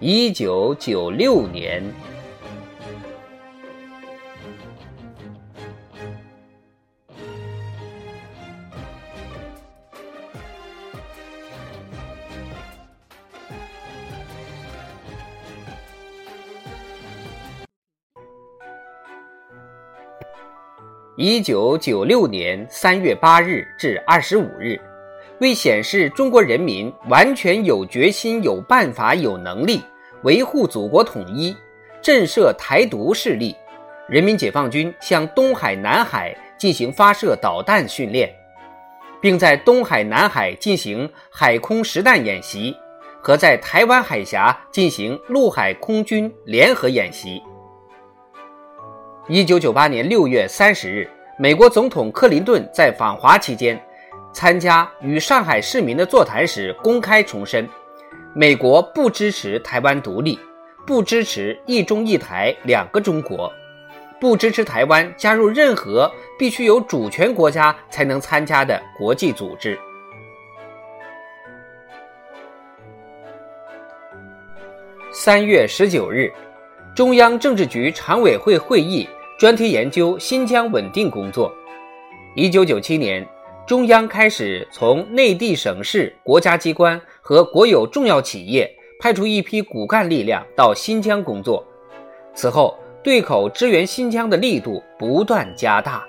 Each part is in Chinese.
一九九六年，一九九六年三月八日至二十五日。为显示中国人民完全有决心、有办法、有能力维护祖国统一、震慑台独势力，人民解放军向东海、南海进行发射导弹训练，并在东海、南海进行海空实弹演习，和在台湾海峡进行陆海空军联合演习。一九九八年六月三十日，美国总统克林顿在访华期间。参加与上海市民的座谈时，公开重申，美国不支持台湾独立，不支持一中一台两个中国，不支持台湾加入任何必须有主权国家才能参加的国际组织。三月十九日，中央政治局常委会会议专题研究新疆稳定工作。一九九七年。中央开始从内地省市、国家机关和国有重要企业派出一批骨干力量到新疆工作。此后，对口支援新疆的力度不断加大。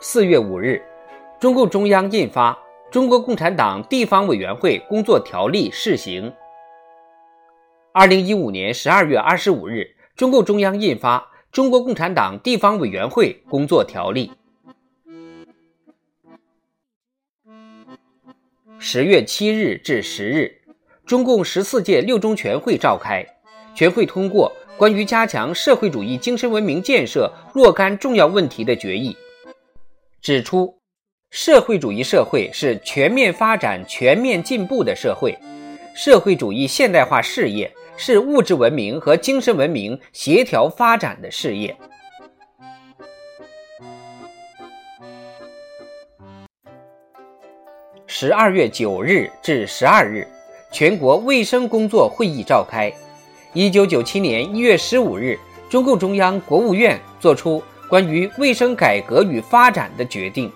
四月五日，中共中央印发《中国共产党地方委员会工作条例》试行。二零一五年十二月二十五日，中共中央印发。中国共产党地方委员会工作条例。十月七日至十日，中共十四届六中全会召开，全会通过关于加强社会主义精神文明建设若干重要问题的决议，指出，社会主义社会是全面发展、全面进步的社会，社会主义现代化事业。是物质文明和精神文明协调发展的事业。十二月九日至十二日，全国卫生工作会议召开。一九九七年一月十五日，中共中央、国务院作出关于卫生改革与发展的决定。